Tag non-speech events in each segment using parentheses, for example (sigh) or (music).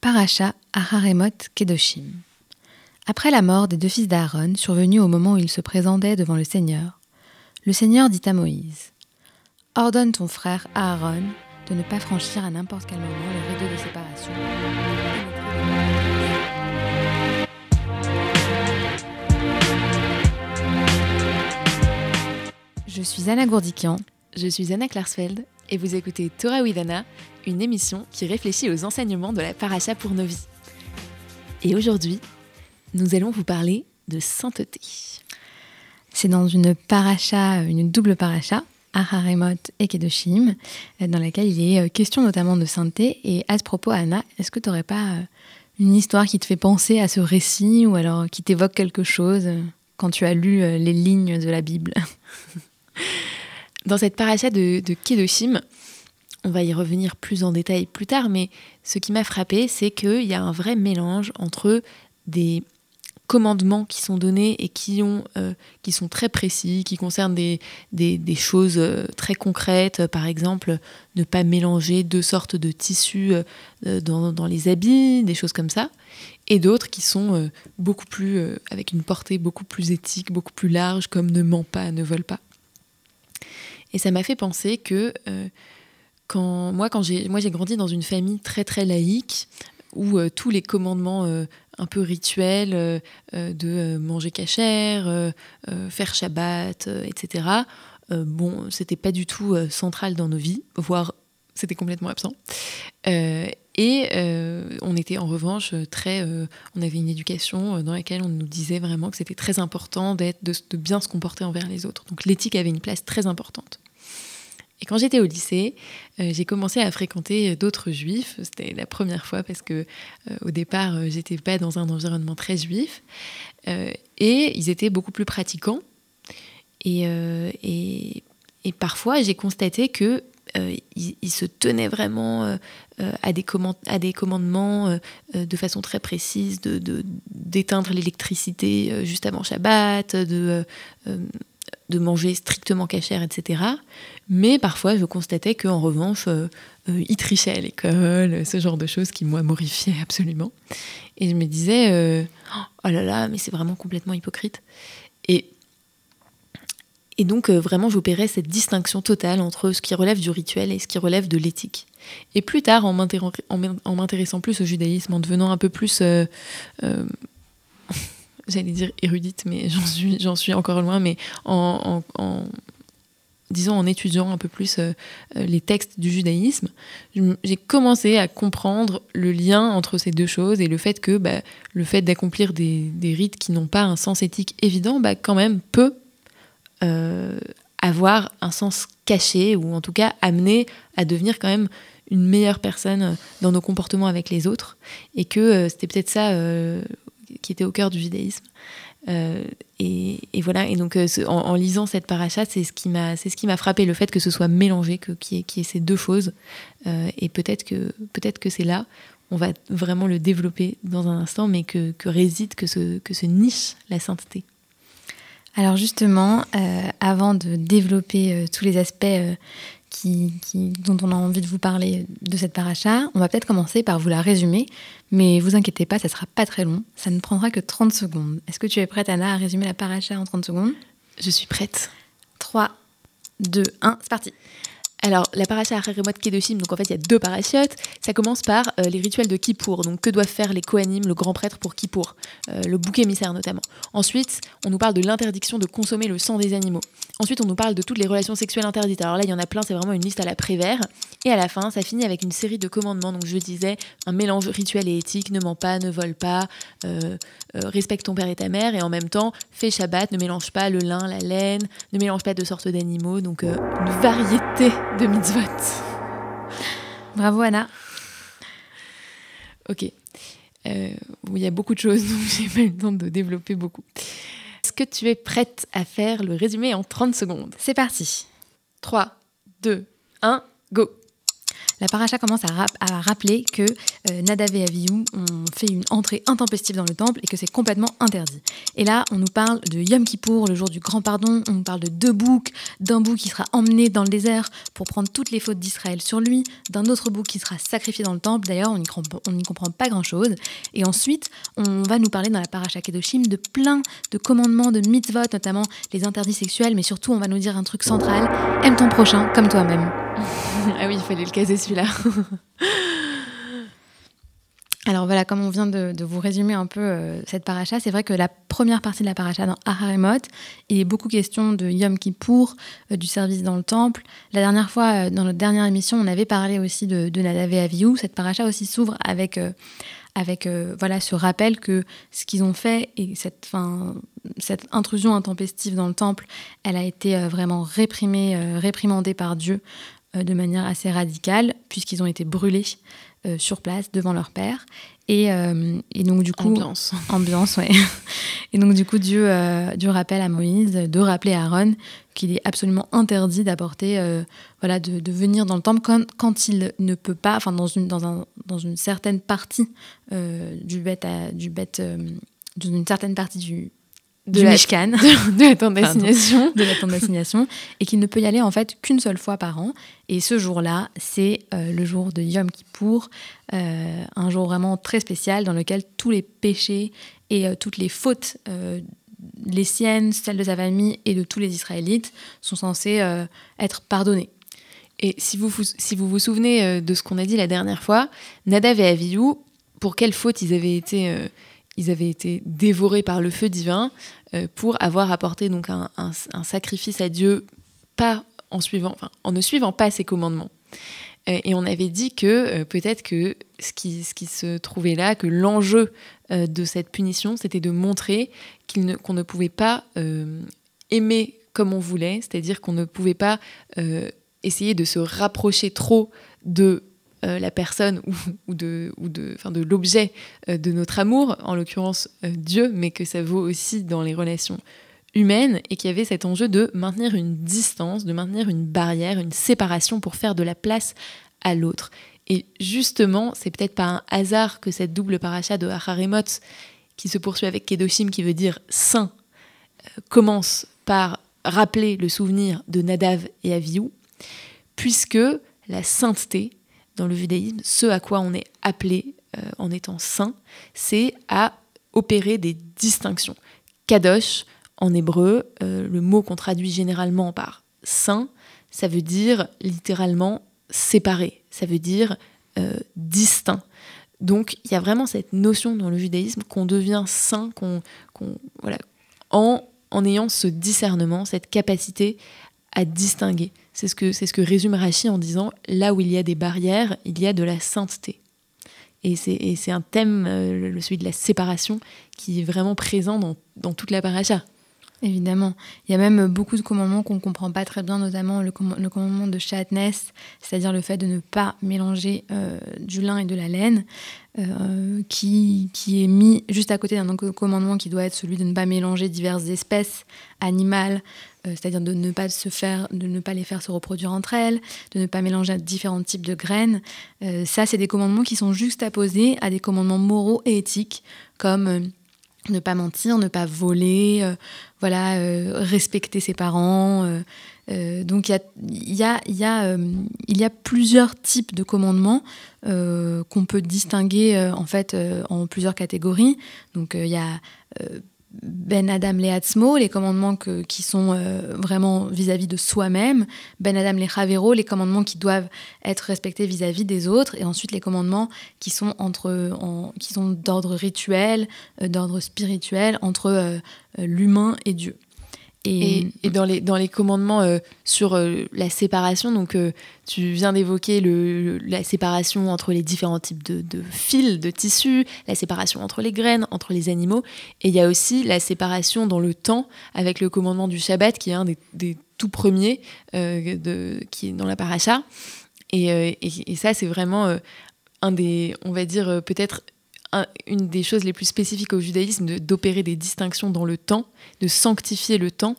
Paracha Aharemot Kedoshim. Après la mort des deux fils d'Aaron, survenue au moment où ils se présentaient devant le Seigneur, le Seigneur dit à Moïse Ordonne ton frère Aaron de ne pas franchir à n'importe quel moment le rideau de séparation. Je suis Anna Gourdikian. Je suis Anna Klarsfeld et vous écoutez Torah with Anna, une émission qui réfléchit aux enseignements de la paracha pour nos vies. Et aujourd'hui, nous allons vous parler de sainteté. C'est dans une paracha, une double paracha, Aharemot et Kedoshim, dans laquelle il est question notamment de sainteté. Et à ce propos, Anna, est-ce que tu n'aurais pas une histoire qui te fait penser à ce récit ou alors qui t'évoque quelque chose quand tu as lu les lignes de la Bible? (laughs) Dans cette paracha de, de Kedoshim, on va y revenir plus en détail plus tard, mais ce qui m'a frappé, c'est qu'il y a un vrai mélange entre des commandements qui sont donnés et qui, euh, sont très précis, qui concernent des, des, choses euh, très concrètes, par exemple ne pas mélanger deux sortes de tissus euh, dans, dans, les habits, des choses comme ça, et d'autres qui sont beaucoup plus, avec une portée beaucoup plus éthique, beaucoup plus large, comme ne ment pas, ne vole pas. Et ça m'a fait penser que moi, quand j'ai, moi, j'ai grandi dans une famille très très laïque où euh, tous les commandements euh, un peu rituels euh, de manger cachère, faire Shabbat, etc. bon, c'était pas du tout central dans nos vies, voire c'était complètement absent. et on était en revanche très, on avait une éducation dans laquelle on nous disait vraiment que c'était très important d'être, de bien se comporter envers les autres. Donc l'éthique avait une place très importante. Et quand j'étais au lycée, euh, j'ai commencé à fréquenter d'autres juifs. C'était la première fois parce que euh, au départ, euh, j'étais pas dans un environnement très juif. et ils étaient beaucoup plus pratiquants. Et, et, et parfois, j'ai constaté que ils, se tenaient vraiment à, des à, des commandements de façon très précise, de d'éteindre l'électricité juste avant Shabbat, de de manger strictement cachère, etc. Mais parfois, je constatais qu'en revanche, euh, euh, ils trichaient à l'école, ce genre de choses qui, moi, m'horrifiaient absolument. Et je me disais, euh, oh là là, mais c'est vraiment complètement hypocrite. Et, et donc, vraiment, j'opérais cette distinction totale entre ce qui relève du rituel et ce qui relève de l'éthique. Et plus tard, en m'intéressant plus au judaïsme, en devenant un peu plus j'allais dire érudite, mais j'en suis, encore loin, mais en, disons en étudiant un peu plus euh, euh, les textes du judaïsme, j'ai commencé à comprendre le lien entre ces deux choses et le fait que bah, le fait d'accomplir des, rites qui n'ont pas un sens éthique évident, bah, quand même peut euh, avoir un sens caché ou en tout cas amener à devenir quand même une meilleure personne dans nos comportements avec les autres. Et que c'était peut-être ça qui était au cœur du judaïsme. Euh, et, voilà, et donc euh, en, lisant cette paracha, c'est ce qui m'a, qui frappé, le fait que ce soit mélangé, que qu'il y, ait ces deux choses. Euh, et peut-être que peut-être que c'est là, on va vraiment le développer dans un instant, mais que, réside, que se niche la sainteté. Alors justement, avant de développer tous les aspects qui, dont on a envie de vous parler de cette paracha. On va peut-être commencer par vous la résumer, mais vous inquiétez pas, ça sera pas très long. Ça ne prendra que 30 secondes. Est-ce que tu es prête, Anna, à résumer la paracha en 30 secondes? Je suis prête. 3, 2, 1, c'est parti. Alors, la paracha Haremot Kedoshim, donc en fait, il y a deux parachiotes. Ça commence par euh, les rituels de Kippour. Donc, que doivent faire les Kohanim, le grand prêtre pour Kippour euh, Le bouc émissaire, notamment. Ensuite, on nous parle de l'interdiction de consommer le sang des animaux. Ensuite, on nous parle de toutes les relations sexuelles interdites. Alors là, il y en a plein, c'est vraiment une liste à la Prévert. Et à la fin, ça finit avec une série de commandements. Donc, je disais, un mélange rituel et éthique ne mens pas, ne vole pas, euh, respecte ton père et ta mère. Et en même temps, fais Shabbat, ne mélange pas le lin, la laine, ne mélange pas de sortes d'animaux. Donc, une variété de mitzvot. Bravo Anna. Ok. Euh, il y a beaucoup de choses, (laughs) donc j'ai pas le temps de développer beaucoup. Est-ce que tu es prête à faire le résumé en 30 secondes? C'est parti. 3, 2, 1, go. la paracha commence à, rappeler que euh, Nadav et Avihu ont fait une entrée intempestive dans le temple et que c'est complètement interdit. Et là, on nous parle de Yom Kippour, le jour du grand pardon, on nous parle de deux boucs, d'un bouc qui sera emmené dans le désert pour prendre toutes les fautes d'Israël sur lui, d'un autre bouc qui sera sacrifié dans le temple, d'ailleurs on n'y comprend pas grand-chose. Et ensuite, on va nous parler dans la paracha Kedoshim de plein de commandements, de mitzvot, notamment les interdits sexuels, mais surtout on va nous dire un truc central, aime ton prochain comme toi-même. (laughs) ah oui, il fallait le caser celui-là. (laughs) Alors voilà, comme on vient de, vous résumer un peu euh, cette paracha, c'est vrai que la première partie de la paracha dans Aharemot, il est beaucoup question de Yom Kippour, euh, du service dans le temple. La dernière fois, euh, dans notre dernière émission, on avait parlé aussi de, de Nadav et. Cette paracha aussi s'ouvre avec, avec voilà, ce rappel que ce qu'ils ont fait et cette, fin, cette intrusion intempestive dans le temple, elle a été vraiment réprimée, réprimandée par Dieu de manière assez radicale, puisqu'ils ont été brûlés euh, sur place devant leur père. Et, euh, et, donc du coup ambiance ambiance ouais et donc du coup Dieu euh, Dieu rappelle à Moïse de rappeler à Aaron qu'il est absolument interdit d'apporter voilà de, de, venir dans le temple quand, quand, il ne peut pas enfin dans une dans un dans une certaine partie du bête du bête dans une certaine partie du de la, (laughs) de, la tente d'assignation, de la tente d'assignation, et qu'il ne peut y aller en fait qu'une seule fois par an. Et ce jour-là, c'est euh, le jour de Yom Kippour, euh, un jour vraiment très spécial dans lequel tous les péchés et euh, toutes les fautes, les siennes, celles de sa famille et de tous les Israélites, sont censés être pardonnés. Et si vous, si vous vous souvenez de ce qu'on a dit la dernière fois, Nadav et Avihu, pour quelle faute ils avaient été ils avaient été dévorés par le feu divin euh, pour avoir apporté donc un, sacrifice à Dieu pas en suivant, en ne suivant pas ses commandements. Euh, et on avait dit que euh, peut-être que ce qui, se trouvait là, que l'enjeu de cette punition, c'était de montrer qu'on ne pouvait pas aimer comme on voulait, c'est-à-dire qu'on ne pouvait pas essayer de se rapprocher trop de euh, la personne ou, de, ou de, de l'objet euh, de notre amour, en l'occurrence euh, Dieu, mais que ça vaut aussi dans les relations humaines et qu'il y avait cet enjeu de maintenir une distance, de maintenir une barrière, une séparation pour faire de la place à l'autre. Et justement, c'est peut-être pas un hasard que cette double paracha de Harimot, qui se poursuit avec Kedoshim, qui veut dire saint, commence par rappeler le souvenir de Nadav et Avihu, puisque la sainteté, dans le judaïsme, ce à quoi on est appelé euh, en étant saint, c'est à opérer des distinctions. Kadosh, en hébreu, euh, le mot qu'on traduit généralement par saint, ça veut dire littéralement séparé, ça veut dire euh, distinct. Donc il y a vraiment cette notion dans le judaïsme qu'on devient saint, qu'on, voilà, en, en ayant ce discernement, cette capacité à distinguer. C'est ce, que, c'est ce que résume Rachi en disant là où il y a des barrières, il y a de la sainteté. Et c'est, un thème, euh, celui de la séparation, qui est vraiment présent dans, dans toute la paracha. Évidemment. Il y a même beaucoup de commandements qu'on ne comprend pas très bien, notamment le, commandement de chatness, c'est-à-dire le fait de ne pas mélanger euh, du lin et de la laine, euh, qui, qui, est mis juste à côté d'un autre commandement qui doit être celui de ne pas mélanger diverses espèces animales, euh, c'est-à-dire de ne pas se faire, de ne pas les faire se reproduire entre elles, de ne pas mélanger différents types de graines. ça, c'est des commandements qui sont juxtaposés à des commandements moraux et éthiques, comme ne pas mentir, ne pas voler, euh, voilà, euh, respecter ses parents. Euh, donc il y a, y, a, il y a plusieurs types de commandements qu'on peut distinguer en fait en plusieurs catégories. Donc il y a ben Adam Leatzmo, les commandements qui sont euh, vraiment vis-à-vis de soi-même, Ben Adam le Chavero, les commandements qui doivent être respectés vis-à-vis des autres, et ensuite les commandements qui sont, entre, qui sont d'ordre rituel, euh, d'ordre spirituel, entre euh, l'humain et Dieu. Et, dans, les, dans les commandements euh, sur euh, la séparation, donc euh, tu viens d'évoquer le, la séparation entre les différents types de, de, fils, de tissus, la séparation entre les graines, entre les animaux, et il y a aussi la séparation dans le temps avec le commandement du Shabbat, qui est un des, des tout premiers de, qui est dans la paracha. Et ça, c'est vraiment un des, on va dire, peut-être une des choses les plus spécifiques au judaïsme, d'opérer des distinctions dans le temps, de sanctifier le temps.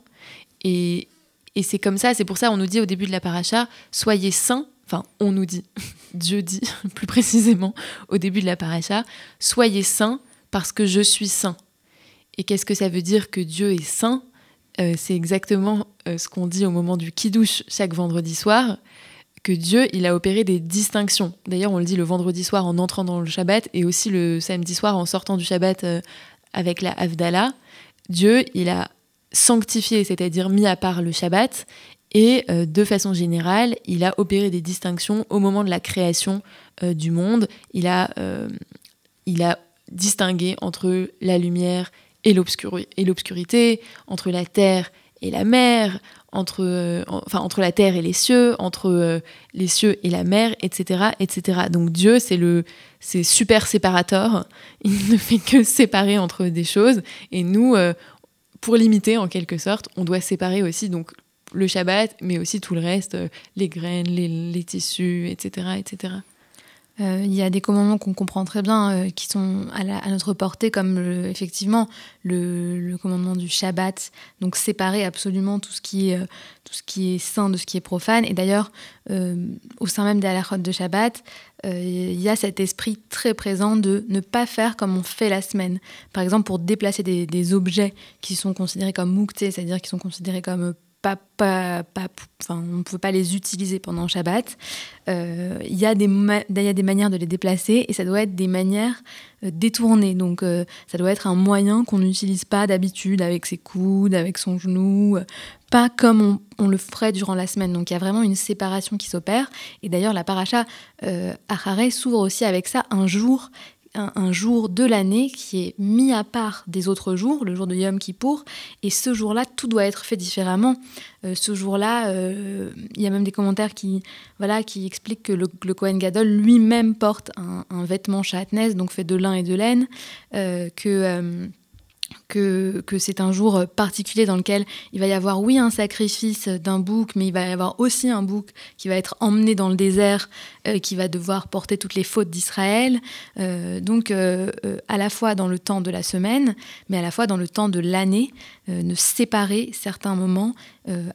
Et, et c'est comme ça, c'est pour ça on nous dit au début de la paracha, soyez saints, enfin on nous dit, (laughs) Dieu dit (laughs) plus précisément au début de la paracha, soyez saints parce que je suis saint. Et qu'est-ce que ça veut dire que Dieu est saint? Euh, C'est exactement euh, ce qu'on dit au moment du kidouche chaque vendredi soir, que Dieu, il a opéré des distinctions. D'ailleurs, on le dit le vendredi soir en entrant dans le Shabbat et aussi le samedi soir en sortant du Shabbat euh, avec la Havdalah. Dieu, il a sanctifié, c'est-à-dire mis à part le Shabbat, et de façon générale, il a opéré des distinctions au moment de la création du monde. Il a, il a distingué entre la lumière et l'obscurité, entre la terre et la mer, entre, euh, enfin, entre la terre et les cieux, entre euh, les cieux et la mer, etc. etc. Donc Dieu, c'est le c'est super séparateur. Il ne fait que séparer entre des choses. Et nous, euh, pour limiter en quelque sorte, on doit séparer aussi donc le Shabbat, mais aussi tout le reste, les graines, les, les tissus, etc. etc. Euh, il y a des commandements qu'on comprend très bien, euh, qui sont à, notre portée, comme effectivement le, commandement du Shabbat, donc séparer absolument tout ce qui est, euh, tout ce qui est saint de ce qui est profane. Et d'ailleurs, au sein même des halachot de Shabbat, il y a cet esprit très présent de ne pas faire comme on fait la semaine. Par exemple, pour déplacer des, des objets qui sont considérés comme mouktés, c'est-à-dire qui sont considérés comme pas, pas, pas, enfin, on ne peut pas les utiliser pendant Shabbat. Euh, il y, a des des manières de les déplacer et ça doit être des manières euh, détournées. Donc euh, ça doit être un moyen qu'on n'utilise pas d'habitude avec ses coudes, avec son genou, pas comme on, on, le ferait durant la semaine. Donc il y a vraiment une séparation qui s'opère. Et d'ailleurs la paracha euh, s'ouvre aussi avec ça un jour un, jour de l'année qui est mis à part des autres jours, le jour de Yom Kippour, et ce jour-là, tout doit être fait différemment. Euh, ce jour-là, euh, il y a même des commentaires qui, voilà, qui expliquent que le, le Kohen Gadol lui-même porte un, vêtement chatnez, donc fait de lin et de laine, euh, que c'est un jour particulier dans lequel il va y avoir, oui, un sacrifice d'un bouc, mais il va y avoir aussi un bouc qui va être emmené dans le désert, euh, qui va devoir porter toutes les fautes d'Israël. Euh, donc, euh, à la fois dans le temps de la semaine, mais à la fois dans le temps de l'année, ne séparer certains moments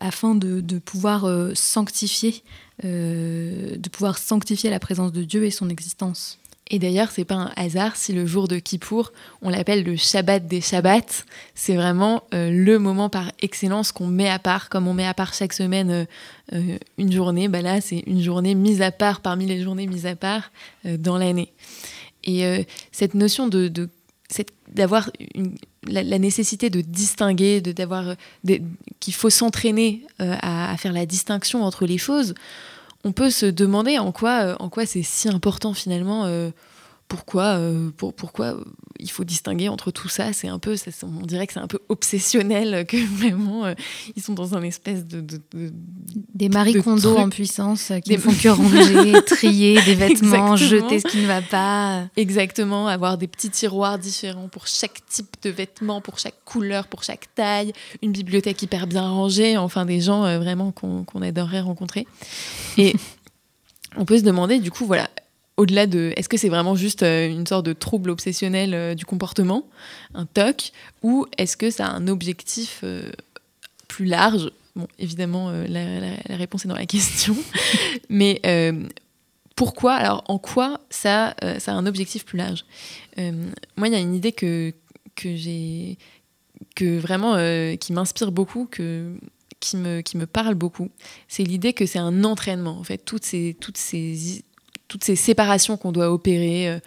afin de pouvoir sanctifier, de pouvoir sanctifier la présence de Dieu et son existence. Et d'ailleurs, c'est pas un hasard si le jour de Kippour, on l'appelle le Shabbat des Shabbats. C'est vraiment euh, le moment par excellence qu'on met à part, comme on met à part chaque semaine euh, euh, une journée. Bah là, c'est une journée mise à part parmi les journées mises à part dans l'année. Et cette notion de, d'avoir la, nécessité de distinguer, de d'avoir qu'il faut s'entraîner à, à, faire la distinction entre les choses on peut se demander en quoi, euh, en quoi c'est si important finalement euh, pourquoi, euh, pour, pourquoi il faut distinguer entre tout ça? C'est un peu, on dirait que c'est un peu obsessionnel, (laughs) que vraiment ils sont dans un espèce de, des Marie Kondo en puissance qui des... font que (laughs) ranger, trier des vêtements, jeter ce qui ne va pas. Exactement, avoir des petits tiroirs différents pour chaque type de vêtements, pour chaque couleur, pour chaque taille, une bibliothèque hyper bien rangée. Enfin, des gens vraiment qu'on adorerait rencontrer. Et (laughs) on peut se demander, du coup, voilà, au-delà de est-ce que c'est vraiment juste euh, une sorte de trouble obsessionnel euh, du comportement, un TOC, ou est-ce que ça a un objectif euh, plus large? Bon, évidemment, la, réponse est dans la (laughs) question, mais pourquoi? Alors, en quoi ça, a un objectif plus large? Moi, il y a une idée que, que j'ai, que vraiment, qui m'inspire beaucoup, que qui me, qui me parle beaucoup, c'est l'idée que c'est un entraînement. En fait, toutes ces, toutes ces toutes ces séparations qu'on doit opérer euh,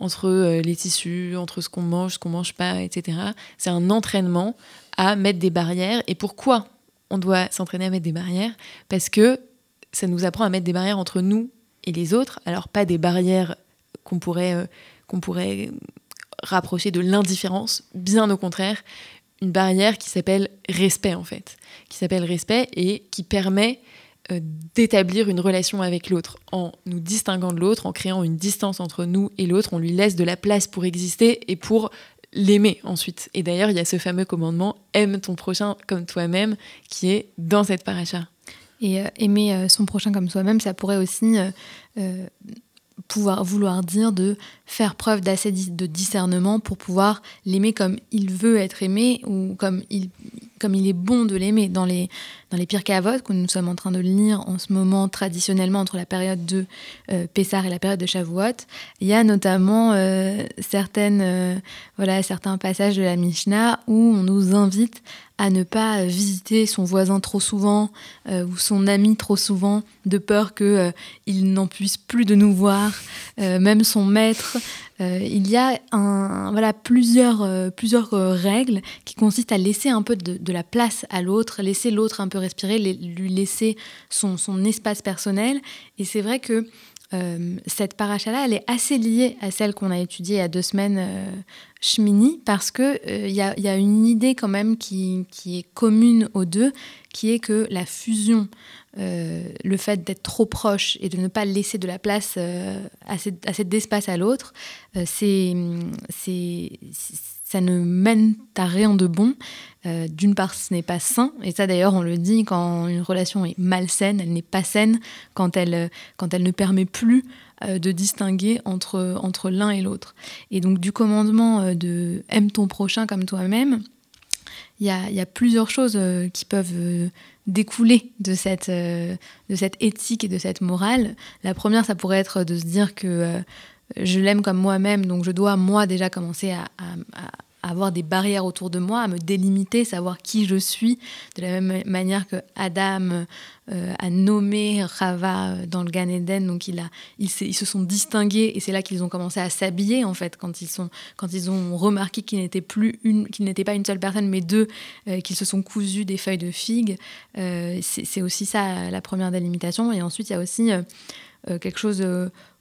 entre euh, les tissus, entre ce qu'on mange, ce qu'on mange pas, etc. C'est un entraînement à mettre des barrières. Et pourquoi on doit s'entraîner à mettre des barrières? Parce que ça nous apprend à mettre des barrières entre nous et les autres. Alors pas des barrières qu'on pourrait, euh, qu'on pourrait rapprocher de l'indifférence, bien au contraire, une barrière qui s'appelle respect en fait, qui s'appelle respect et qui permet d'établir une relation avec l'autre en nous distinguant de l'autre, en créant une distance entre nous et l'autre, on lui laisse de la place pour exister et pour l'aimer ensuite. Et d'ailleurs, il y a ce fameux commandement aime ton prochain comme toi-même qui est dans cette paracha. Et euh, aimer euh, son prochain comme soi-même, ça pourrait aussi pouvoir vouloir dire de faire preuve d'assez de discernement pour pouvoir l'aimer comme il veut être aimé ou comme il, comme il est bon de l'aimer. Dans les, dans les Pirkei Avot, que nous sommes en train de lire en ce moment traditionnellement entre la période de euh, Pessar et la période de Shavuot, il y a notamment euh, certaines, euh, voilà, certains passages de la Mishnah où on nous invite à ne pas visiter son voisin trop souvent euh, ou son ami trop souvent, de peur qu'il il n'en puisse plus de nous voir, même son maître. il y a voilà, plusieurs, plusieurs règles qui consistent à laisser un peu de, de la place à l'autre, laisser l'autre un peu respirer, lui laisser son, son espace personnel. Et c'est vrai que euh, cette paracha-là, elle est assez liée à celle qu'on a étudiée il y a deux semaines, euh, Shmini, parce qu'il euh, y, a, une idée quand même qui, est commune aux deux, qui est que la fusion, euh, le fait d'être trop proche et de ne pas laisser de la place assez, assez d'espace à l'autre, c'est ça ne mène à rien de bon. Euh, d'une part, ce n'est pas sain, et ça d'ailleurs on le dit quand une relation est malsaine, elle n'est pas saine quand elle, quand elle ne permet plus euh, de distinguer entre, entre l'un et l'autre. Et donc du commandement euh, de aime ton prochain comme toi-même, il y a, y a, plusieurs choses qui peuvent découler de cette, de cette éthique et de cette morale. La première, ça pourrait être de se dire que je l'aime comme moi-même, donc je dois moi déjà commencer à, avoir des barrières autour de moi, à me délimiter, savoir qui je suis, de la même manière que Adam euh, a nommé Rava euh, dans le Gan Eden, donc ils, se sont distingués et c'est là qu'ils ont commencé à s'habiller en fait quand ils sont, quand ils ont remarqué qu'ils n'étaient plus une, qu'ils n'étaient pas une seule personne mais deux, euh, qu'ils se sont cousus des feuilles de figue. c'est aussi ça la première délimitation et ensuite il y a aussi quelque chose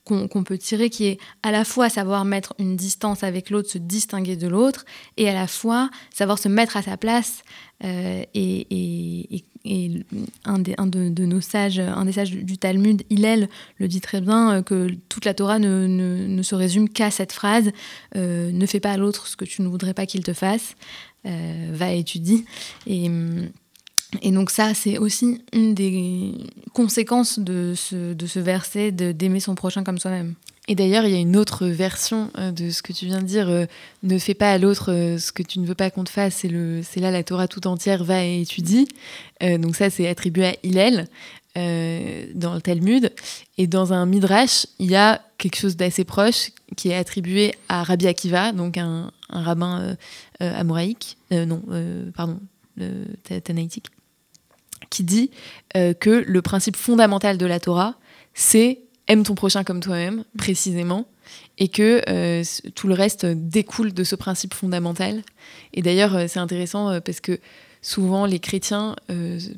qu'on peut tirer, qui est à la fois savoir mettre une distance avec l'autre, se distinguer de l'autre, et à la fois savoir se mettre à sa place. Euh, et, un, des, de, nos sages, un des sages du Talmud, Hillel, le dit très bien, euh, que toute la Torah ne, ne, se résume qu'à cette phrase euh, ne fais pas à l'autre ce que tu ne voudrais pas qu'il te fasse, va étudier. Et donc ça, c'est aussi une des conséquences de ce, de ce verset, d'aimer son prochain comme soi-même. Et d'ailleurs, il y a une autre version euh, de ce que tu viens de dire. Euh, ne fais pas à l'autre euh, ce que tu ne veux pas qu'on te fasse. C'est là la Torah tout entière va et étudie. donc ça, c'est attribué à Hillel dans le Talmud. Et dans un Midrash, il y a quelque chose d'assez proche qui est attribué à Rabbi Akiva, donc un, un rabbin amoraïque. non, pardon, tanaïtique qui dit euh, que le principe fondamental de la Torah, c'est aime ton prochain comme toi-même, précisément, et que euh, tout le reste découle de ce principe fondamental. Et d'ailleurs, euh, c'est intéressant parce que souvent les chrétiens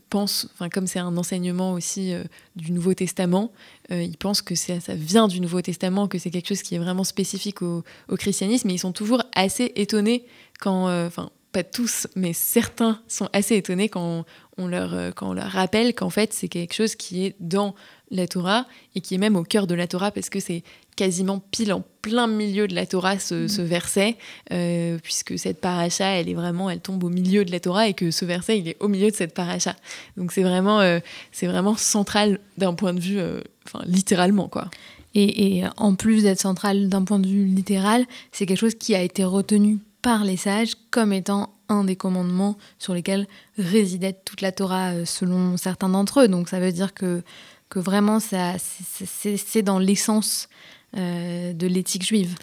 pensent, comme c'est un enseignement aussi du Nouveau Testament, ils pensent que ça, vient du Nouveau Testament, que c'est quelque chose qui est vraiment spécifique au, christianisme, mais ils sont toujours assez étonnés quand, enfin, pas tous, mais certains sont assez étonnés quand on leur, euh, quand on leur rappelle qu'en fait c'est quelque chose qui est dans la Torah et qui est même au cœur de la Torah parce que c'est quasiment pile en plein milieu de la Torah ce, mm. verset euh, puisque cette paracha elle est vraiment elle tombe au milieu de la Torah et que ce verset il est au milieu de cette paracha donc c'est vraiment euh, c'est vraiment central d'un point de vue enfin littéralement quoi et, et en plus d'être central d'un point de vue littéral c'est quelque chose qui a été retenu par les sages comme étant un des commandements sur lesquels résidait toute la Torah euh, selon certains d'entre eux. Donc ça veut dire que, que vraiment c'est dans l'essence euh, de l'éthique juive.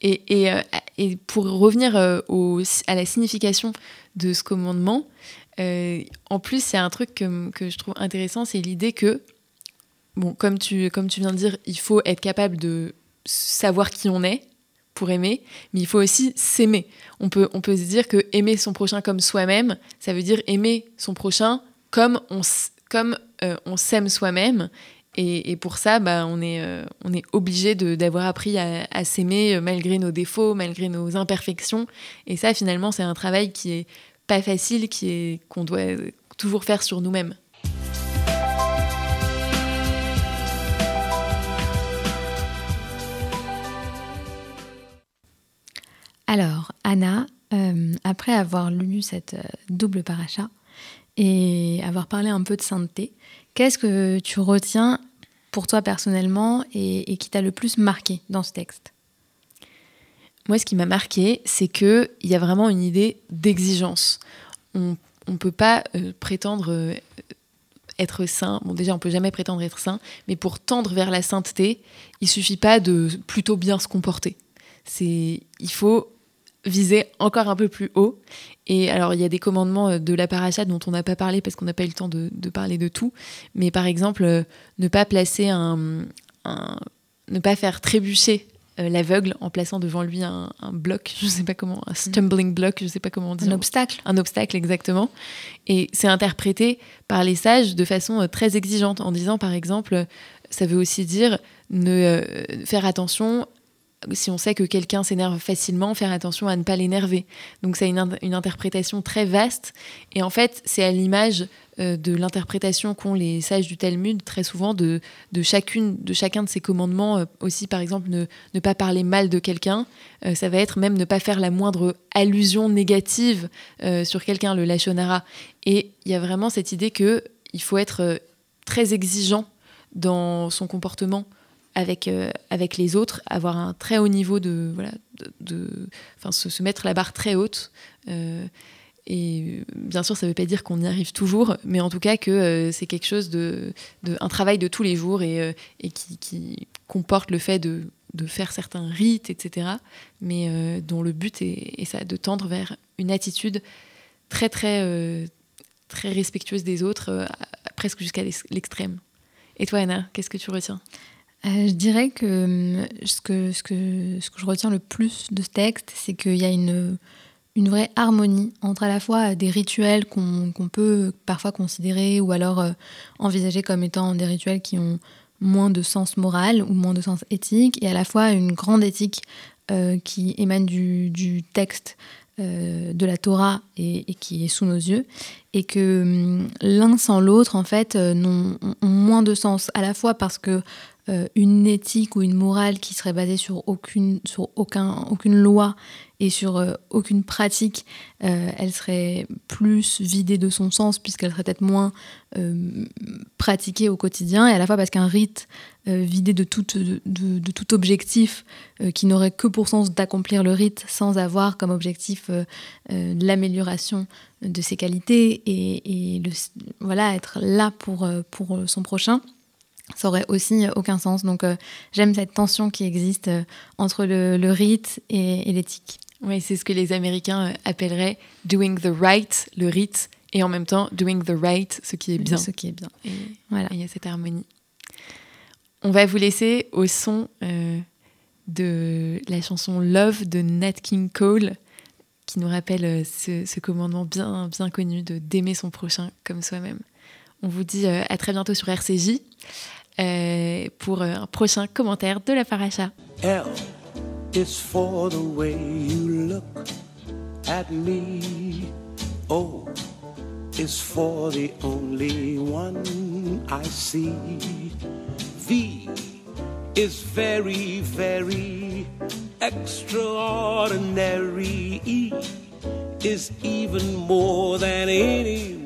Et, et, euh, et, pour revenir au, à la signification de ce commandement, en plus il y a un truc que, que je trouve intéressant, c'est l'idée que, bon, comme tu, comme tu viens de dire, il faut être capable de savoir qui on est, pour aimer, mais il faut aussi s'aimer. On peut, on peut se dire que aimer son prochain comme soi-même, ça veut dire aimer son prochain comme on, comme, euh, on s'aime soi-même. Et, pour ça, bah, on est, euh, on est obligé d'avoir appris à, s'aimer euh, malgré nos défauts, malgré nos imperfections. Et ça, finalement, c'est un travail qui est pas facile, qui est qu'on doit toujours faire sur nous-mêmes. Alors, Anna, euh, après avoir lu cette euh, double paracha et avoir parlé un peu de sainteté, qu'est-ce que tu retiens pour toi personnellement et, qui t'a le plus marqué dans ce texte? Moi, ce qui m'a marqué, c'est qu'il y a vraiment une idée d'exigence. On, on peut pas prétendre être saint. Bon, déjà, on peut jamais prétendre être saint, mais pour tendre vers la sainteté, il suffit pas de plutôt bien se comporter. C'est, il faut viser encore un peu plus haut. Et alors, il y a des commandements de la paracha dont on n'a pas parlé parce qu'on n'a pas eu le temps de, parler de tout. Mais par exemple, ne pas placer un, ne pas faire trébucher euh, l'aveugle en plaçant devant lui un, bloc, je ne sais pas comment, un stumbling block, je ne sais pas comment dire. Un obstacle. Un obstacle, exactement. Et c'est interprété par les sages de façon euh, très exigeante, en disant par exemple, ça veut aussi dire ne euh, faire attention si on sait que quelqu'un s'énerve facilement, faire attention à ne pas l'énerver. Donc c'est une, une, interprétation très vaste. Et en fait, c'est à l'image euh, de l'interprétation qu'ont les sages du Talmud, très souvent, de, de, chacune, de chacun de ces commandements. Euh, aussi, par exemple, ne, ne, pas parler mal de quelqu'un. Euh, ça va être même ne pas faire la moindre allusion négative sur quelqu'un, le lachonara. Et il y a vraiment cette idée qu'il faut être très exigeant dans son comportement avec, euh, avec les autres, avoir un très haut niveau de. Voilà, de, enfin, se, se, mettre la barre très haute. Euh, et bien sûr, ça ne veut pas dire qu'on y arrive toujours, mais en tout cas que euh, c'est quelque chose de, de, un travail de tous les jours et, et qui, qui, comporte le fait de, de, faire certains rites, etc. Mais dont le but est, est, ça, de tendre vers une attitude très très très respectueuse des autres, presque jusqu'à l'extrême. Et toi, Anna, qu'est-ce que tu retiens? Euh, je dirais que ce, que ce, que je retiens le plus de ce texte, c'est qu'il y a une, vraie harmonie entre à la fois des rituels qu'on peut parfois considérer ou alors euh, envisager comme étant des rituels qui ont moins de sens moral ou moins de sens éthique, et à la fois une grande éthique euh, qui émane du, texte de la Torah et, qui est sous nos yeux, et que hum, l'un sans l'autre, en fait, ont, moins de sens, à la fois parce que euh, une éthique ou une morale qui serait basée sur aucune, sur aucun, aucune loi et sur euh, aucune pratique, euh, elle serait plus vidée de son sens puisqu'elle serait peut-être moins pratiquée au quotidien et à la fois parce qu'un rite vidé de tout, de, tout objectif qui n'aurait que pour sens d'accomplir le rite sans avoir comme objectif l'amélioration de ses qualités et, et voilà, être là pour, pour son prochain ça aurait aussi aucun sens. Donc euh, j'aime cette tension qui existe euh, entre le, le rite et, et l'éthique. Oui, c'est ce que les Américains euh, appelleraient doing the right, le rite, et en même temps doing the right, ce qui est bien. Ce qui est bien. Et voilà. Il y a cette harmonie. On va vous laisser au son de la chanson Love de Nat King Cole, qui nous rappelle ce, ce commandement bien, bien connu de d'aimer son prochain comme soi-même. On vous dit à très bientôt sur RCJ. euh, pour un prochain commentaire de la paracha. L is for the way you look at me. O is for the only one I see. V is very, very extraordinary. E is even more than anyone